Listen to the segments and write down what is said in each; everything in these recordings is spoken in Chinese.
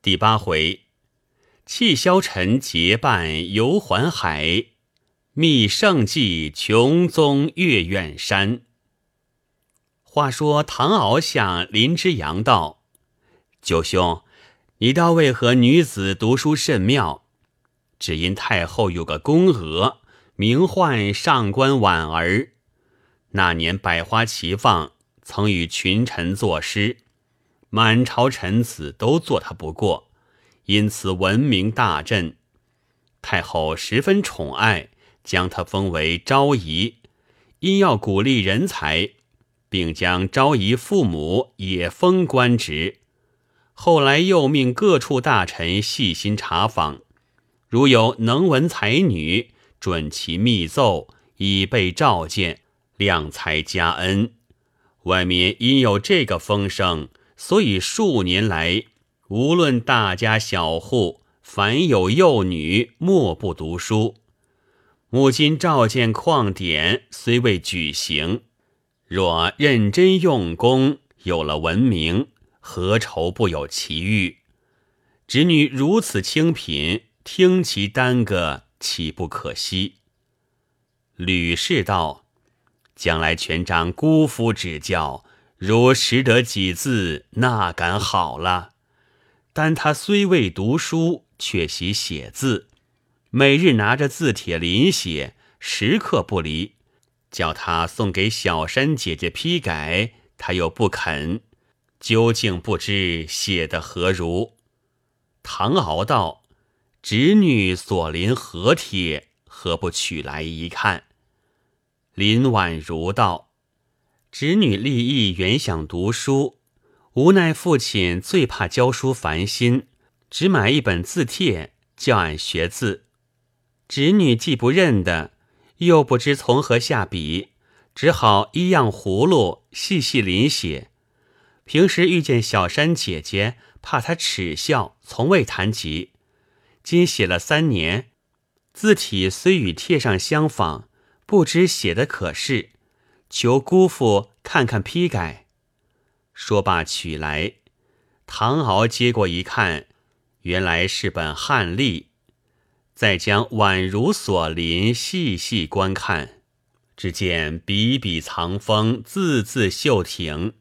第八回，气消沉结伴游环海，觅胜迹穷踪越远山。话说唐敖向林之阳道：“九兄，你道为何女子读书甚妙？只因太后有个宫娥，名唤上官婉儿。那年百花齐放，曾与群臣作诗。”满朝臣子都做他不过，因此闻名大振。太后十分宠爱，将他封为昭仪。因要鼓励人才，并将昭仪父母也封官职。后来又命各处大臣细心查访，如有能文才女，准其密奏，以备召见，量才加恩。外面因有这个风声。所以数年来，无论大家小户，凡有幼女，莫不读书。母亲召见旷典，虽未举行，若认真用功，有了文明，何愁不有奇遇？侄女如此清贫，听其耽搁，岂不可惜？吕氏道：“将来全仗姑父指教。”如识得几字，那敢好了。但他虽未读书，却习写字，每日拿着字帖临写，时刻不离。叫他送给小山姐姐批改，他又不肯。究竟不知写的何如？唐敖道：“侄女所临何帖？何不取来一看？”林婉如道。侄女立意原想读书，无奈父亲最怕教书烦心，只买一本字帖教俺学字。侄女既不认得，又不知从何下笔，只好一样葫芦细细临写。平时遇见小山姐姐，怕她耻笑，从未谈及。今写了三年，字体虽与帖上相仿，不知写的可是。求姑父看看批改。说罢取来，唐敖接过一看，原来是本汉历。再将宛如所临细细观看，只见笔笔藏锋，字字秀挺。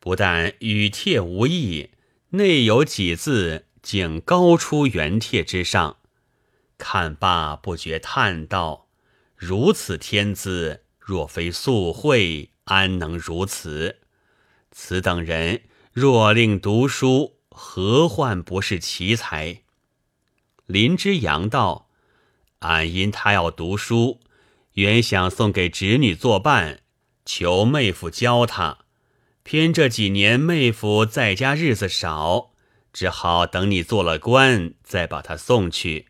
不但与帖无异，内有几字竟高出原帖之上。看罢不觉叹道：“如此天资！”若非素慧，安能如此？此等人若令读书，何患不是奇才？林之阳道：“俺因他要读书，原想送给侄女作伴，求妹夫教他。偏这几年妹夫在家日子少，只好等你做了官，再把他送去。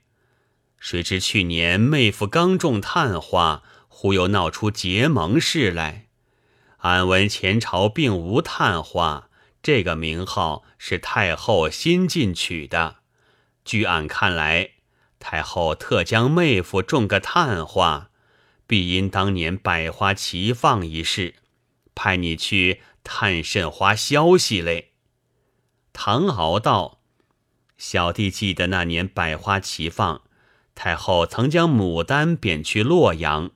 谁知去年妹夫刚中探花。”忽又闹出结盟事来，俺闻前朝并无探花，这个名号是太后新进取的。据俺看来，太后特将妹夫中个探花，必因当年百花齐放一事，派你去探甚花消息嘞。唐敖道：“小弟记得那年百花齐放，太后曾将牡丹贬去洛阳。”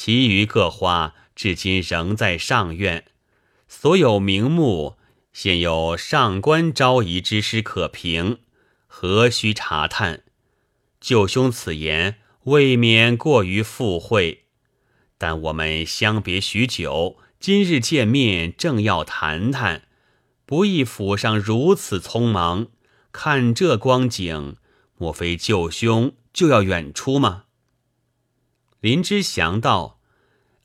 其余各花至今仍在上院，所有名目现有上官昭仪之师可凭，何须查探？舅兄此言未免过于附会，但我们相别许久，今日见面正要谈谈，不意府上如此匆忙，看这光景，莫非舅兄就要远出吗？林之祥道：“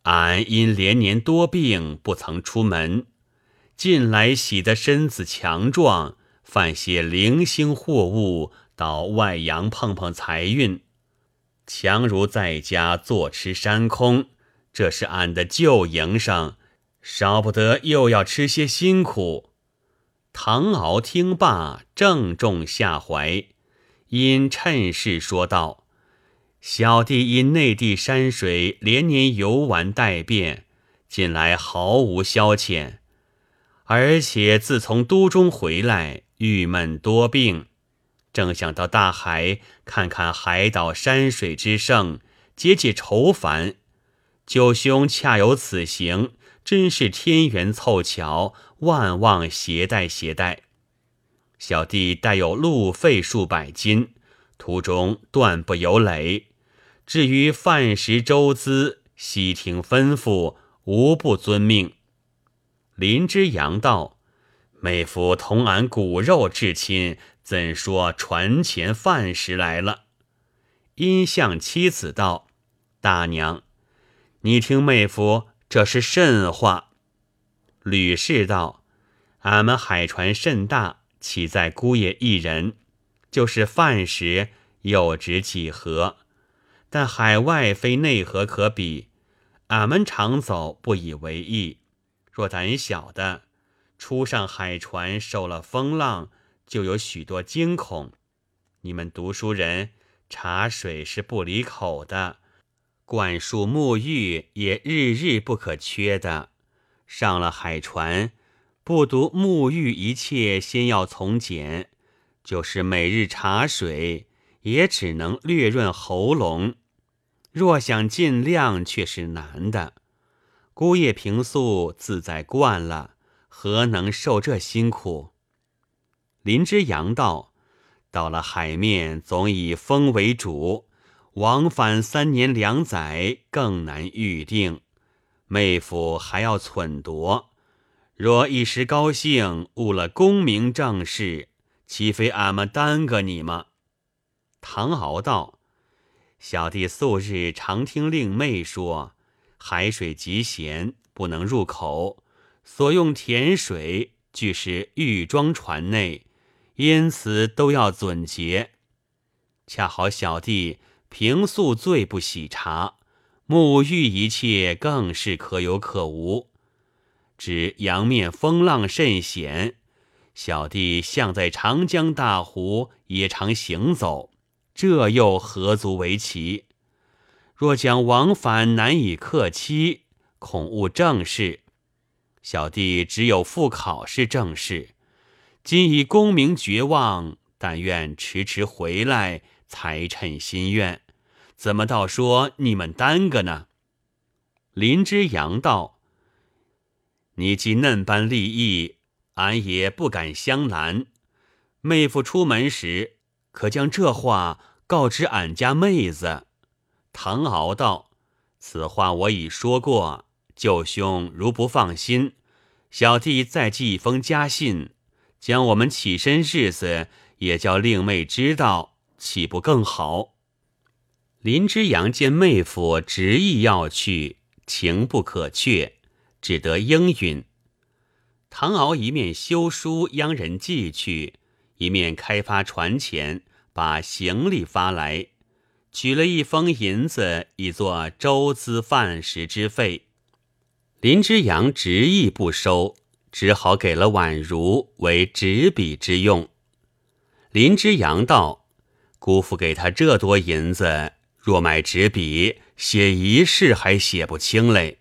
俺因连年多病，不曾出门。近来喜得身子强壮，犯些零星货物到外洋碰碰财运，强如在家坐吃山空。这是俺的旧营生，少不得又要吃些辛苦。”唐敖听罢，正中下怀，因趁势说道。小弟因内地山水连年游玩待变，近来毫无消遣。而且自从都中回来，郁闷多病，正想到大海看看海岛山水之盛，解解愁烦。九兄恰有此行，真是天缘凑巧，万望携带携带。小弟带有路费数百金，途中断不有累。至于饭食周资，悉听吩咐，无不遵命。林之阳道：“妹夫同俺骨肉至亲，怎说船钱饭食来了？”因向妻子道：“大娘，你听妹夫这是甚话？”吕氏道：“俺们海船甚大，岂在姑爷一人？就是饭食又值几何？但海外非内河可比，俺们常走不以为意。”若胆小的，初上海船受了风浪，就有许多惊恐。你们读书人，茶水是不离口的，灌树沐浴也日日不可缺的。上了海船，不独沐浴一切先要从简，就是每日茶水也只能略润喉咙。若想尽量，却是难的。姑爷平素自在惯了，何能受这辛苦？林之阳道：“到了海面，总以风为主，往返三年两载，更难预定。妹夫还要忖度，若一时高兴误了功名正事，岂非俺们耽搁你吗？”唐敖道：“小弟素日常听令妹说。”海水极咸，不能入口，所用甜水俱是玉装船内，因此都要准节。恰好小弟平素最不喜茶，沐浴一切更是可有可无。只洋面风浪甚险，小弟向在长江大湖也常行走，这又何足为奇？若将往返难以克期，恐误正事。小弟只有复考试正事，今以功名绝望，但愿迟迟回来，才称心愿。怎么倒说你们耽搁呢？林之阳道：“你既嫩般立意，俺也不敢相拦。妹夫出门时，可将这话告知俺家妹子。”唐敖道：“此话我已说过，舅兄如不放心，小弟再寄一封家信，将我们起身日子也叫令妹知道，岂不更好？”林之阳见妹夫执意要去，情不可却，只得应允。唐敖一面修书央人寄去，一面开发船钱，把行李发来。取了一封银子，以作周资饭食之费。林之阳执意不收，只好给了宛如为执笔之用。林之阳道：“姑父给他这多银子，若买纸笔，写一世还写不清嘞。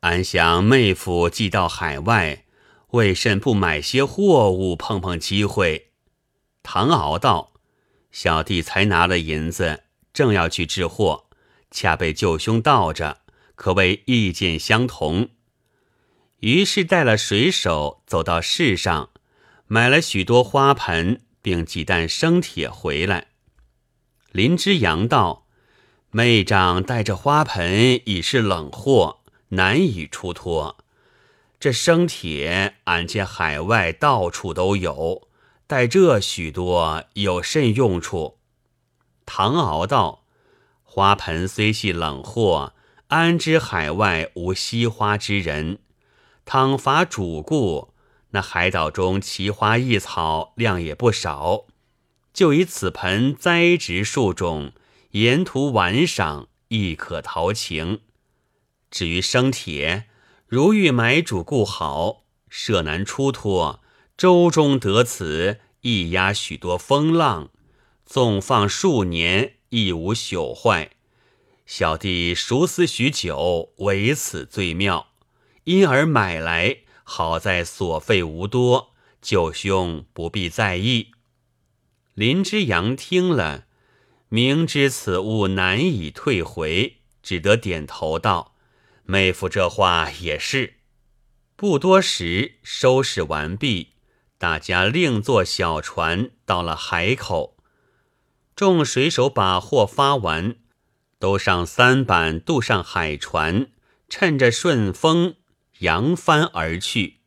俺想妹夫寄到海外，为甚不买些货物碰碰机会？”唐敖道：“小弟才拿了银子。”正要去置货，恰被舅兄道着，可谓意见相同。于是带了水手走到市上，买了许多花盆，并几担生铁回来。林之阳道：“妹长带着花盆已是冷货，难以出脱。这生铁，俺见海外到处都有，带这许多有甚用处？”唐敖道：“花盆虽系冷货，安知海外无惜花之人？倘伐主顾，那海岛中奇花异草量也不少。就以此盆栽植数种，沿途玩赏，亦可陶情。至于生铁，如欲买主顾好，设难出脱。舟中得此，亦压许多风浪。”纵放数年亦无朽坏，小弟熟思许久，唯此最妙，因而买来，好在所费无多，舅兄不必在意。”林之阳听了，明知此物难以退回，只得点头道：“妹夫这话也是。”不多时，收拾完毕，大家另坐小船到了海口。众水手把货发完，都上三板渡上海船，趁着顺风扬帆而去。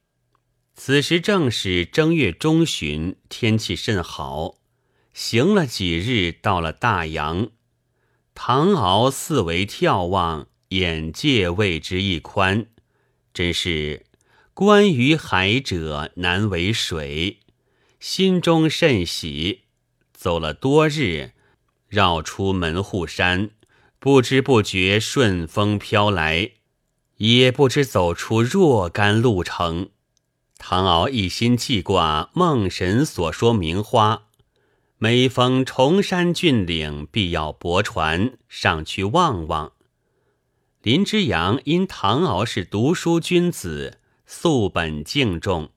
此时正是正月中旬，天气甚好。行了几日，到了大洋。唐敖四围眺望，眼界为之一宽。真是观于海者难为水，心中甚喜。走了多日，绕出门户山，不知不觉顺风飘来，也不知走出若干路程。唐敖一心记挂梦神所说名花，每逢崇山峻岭，必要泊船上去望望。林之阳因唐敖是读书君子，素本敬重，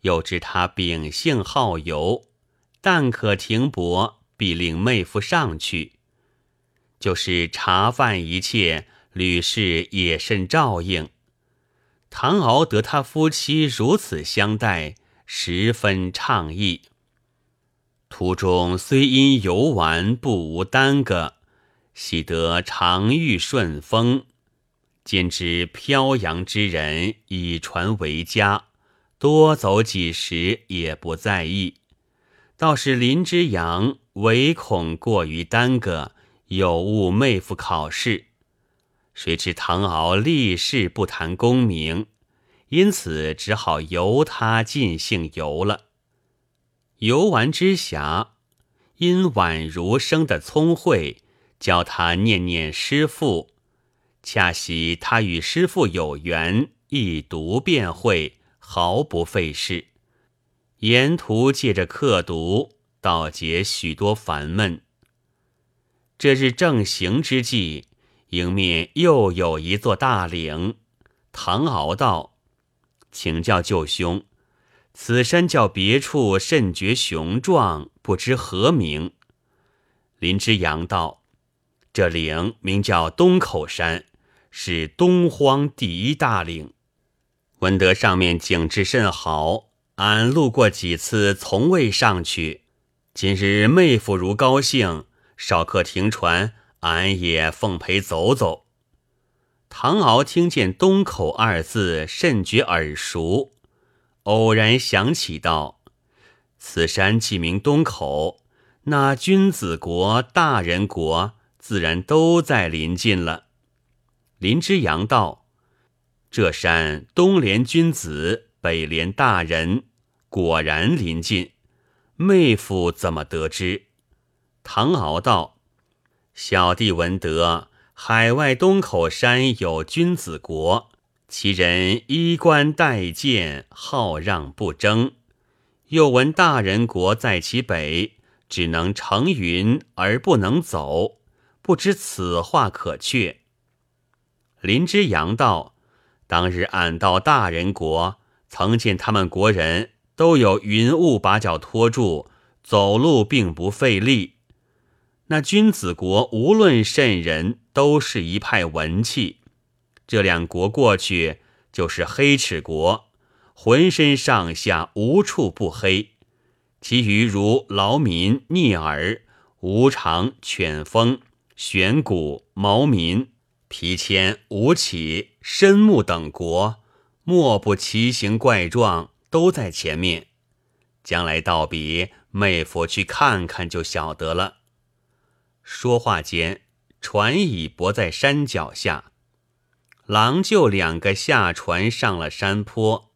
又知他秉性好游。但可停泊，必令妹夫上去。就是茶饭一切，吕氏也甚照应。唐敖得他夫妻如此相待，十分畅意。途中虽因游玩不无耽搁，喜得常遇顺风。兼知漂洋之人以船为家，多走几时也不在意。倒是林之阳唯恐过于耽搁，有误妹夫考试。谁知唐敖立誓不谈功名，因此只好由他尽兴游了。游玩之暇，因宛如生的聪慧，教他念念师父。恰喜他与师父有缘，一读便会，毫不费事。沿途借着刻读，道解许多烦闷。这日正行之际，迎面又有一座大岭。唐敖道：“请教舅兄，此山较别处甚觉雄壮，不知何名？”林之阳道：“这岭名叫东口山，是东荒第一大岭。闻得上面景致甚好。”俺路过几次，从未上去。今日妹夫如高兴，少客停船，俺也奉陪走走。唐敖听见“东口”二字，甚觉耳熟，偶然想起道：“此山既名东口，那君子国、大人国自然都在临近了。”林之阳道：“这山东连君子。”北连大人果然临近，妹夫怎么得知？唐敖道：“小弟闻得海外东口山有君子国，其人衣冠带剑，好让不争。又闻大人国在其北，只能乘云而不能走，不知此话可确？”林之阳道：“当日俺到大人国。”曾见他们国人都有云雾把脚托住，走路并不费力。那君子国无论甚人，都是一派文气。这两国过去就是黑齿国，浑身上下无处不黑。其余如劳民、逆耳、无常、犬风、玄谷、毛民、皮谦、吴起、申木等国。莫不奇形怪状，都在前面。将来道别，妹夫去看看就晓得了。说话间，船已泊在山脚下，郎舅两个下船上了山坡。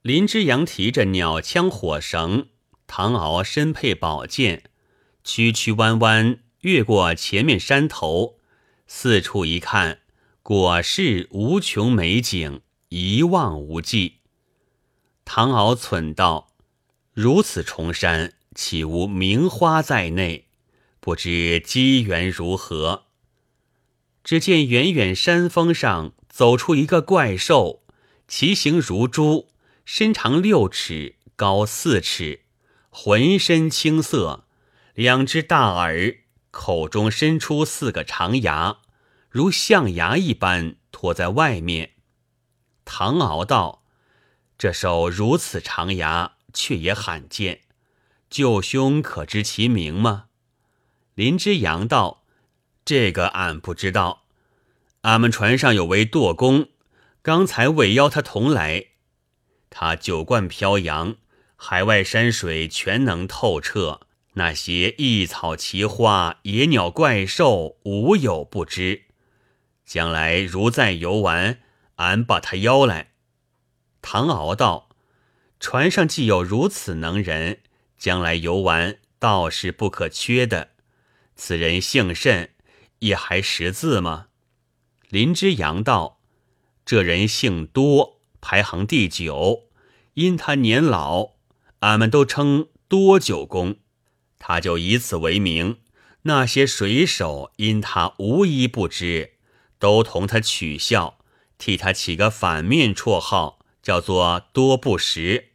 林之阳提着鸟枪火绳，唐敖身配宝剑，曲曲弯弯越过前面山头，四处一看，果是无穷美景。一望无际。唐敖忖道：“如此重山，岂无名花在内？不知机缘如何？”只见远远山峰上走出一个怪兽，其形如猪，身长六尺，高四尺，浑身青色，两只大耳，口中伸出四个长牙，如象牙一般拖在外面。唐敖道：“这手如此长牙，却也罕见。舅兄可知其名吗？”林之阳道：“这个俺不知道。俺们船上有位舵工，刚才未邀他同来。他酒惯飘扬，海外山水全能透彻，那些异草奇花、野鸟怪兽，无有不知。将来如再游玩。”俺把他邀来，唐敖道：“船上既有如此能人，将来游玩倒是不可缺的。此人姓甚？也还识字吗？”林之阳道：“这人姓多，排行第九。因他年老，俺们都称多九公。他就以此为名。那些水手因他无一不知，都同他取笑。”替他起个反面绰号，叫做多不识。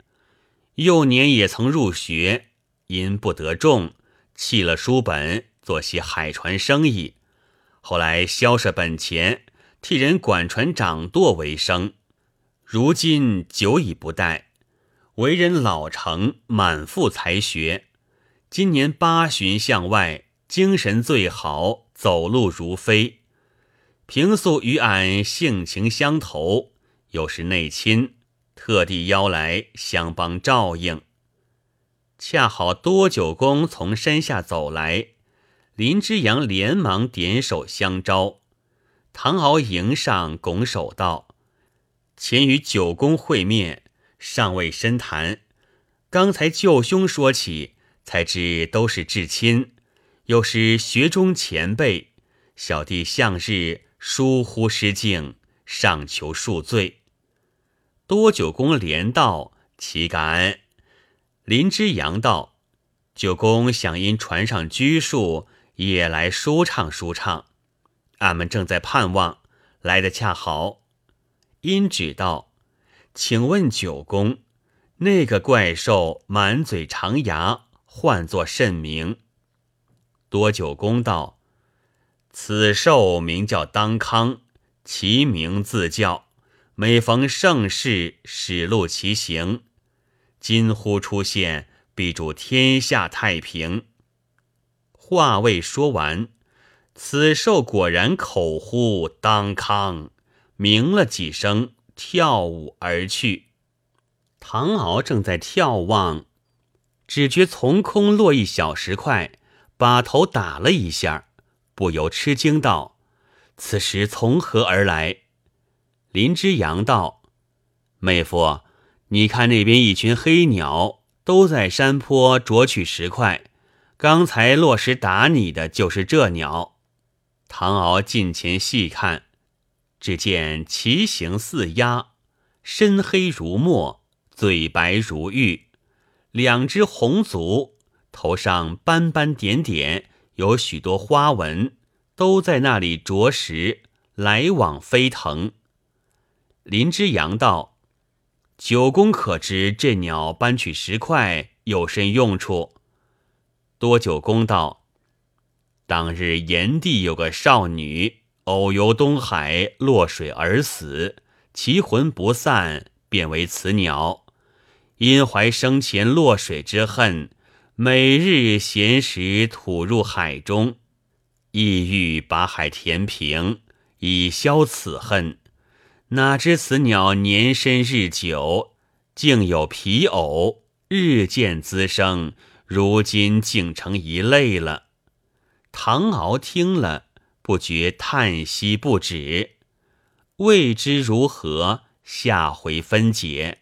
幼年也曾入学，因不得中，弃了书本，做些海船生意。后来消舍本钱，替人管船掌舵为生。如今久已不待，为人老成，满腹才学。今年八旬向外，精神最好，走路如飞。平素与俺性情相投，又是内亲，特地邀来相帮照应。恰好多九公从山下走来，林之阳连忙点手相招。唐敖迎上，拱手道：“前与九公会面，尚未深谈。刚才舅兄说起，才知都是至亲，又是学中前辈。小弟向日。”疏忽失敬，上求恕罪。多九公连道：“岂敢？”林之阳道：“九公想因船上拘束，也来舒畅舒畅。俺们正在盼望，来的恰好。”因指道：“请问九公，那个怪兽满嘴长牙，唤作甚名？”多九公道。此兽名叫当康，其名自叫。每逢盛世，始露其形。今忽出现，必助天下太平。话未说完，此兽果然口呼当康，鸣了几声，跳舞而去。唐敖正在眺望，只觉从空落一小石块，把头打了一下。不由吃惊道：“此时从何而来？”林之阳道：“妹夫，你看那边一群黑鸟，都在山坡啄取石块。刚才落石打你的就是这鸟。”唐敖近前细看，只见其形似鸭，身黑如墨，嘴白如玉，两只红足，头上斑斑点点。有许多花纹，都在那里啄食，来往飞腾。林之阳道：“九公可知这鸟搬取石块有甚用处？”多九公道：“当日炎帝有个少女，偶游东海，落水而死，其魂不散，便为此鸟。因怀生前落水之恨。”每日闲时吐入海中，意欲把海填平，以消此恨。哪知此鸟年深日久，竟有皮偶，日渐滋生，如今竟成一类了。唐敖听了，不觉叹息不止。未知如何，下回分解。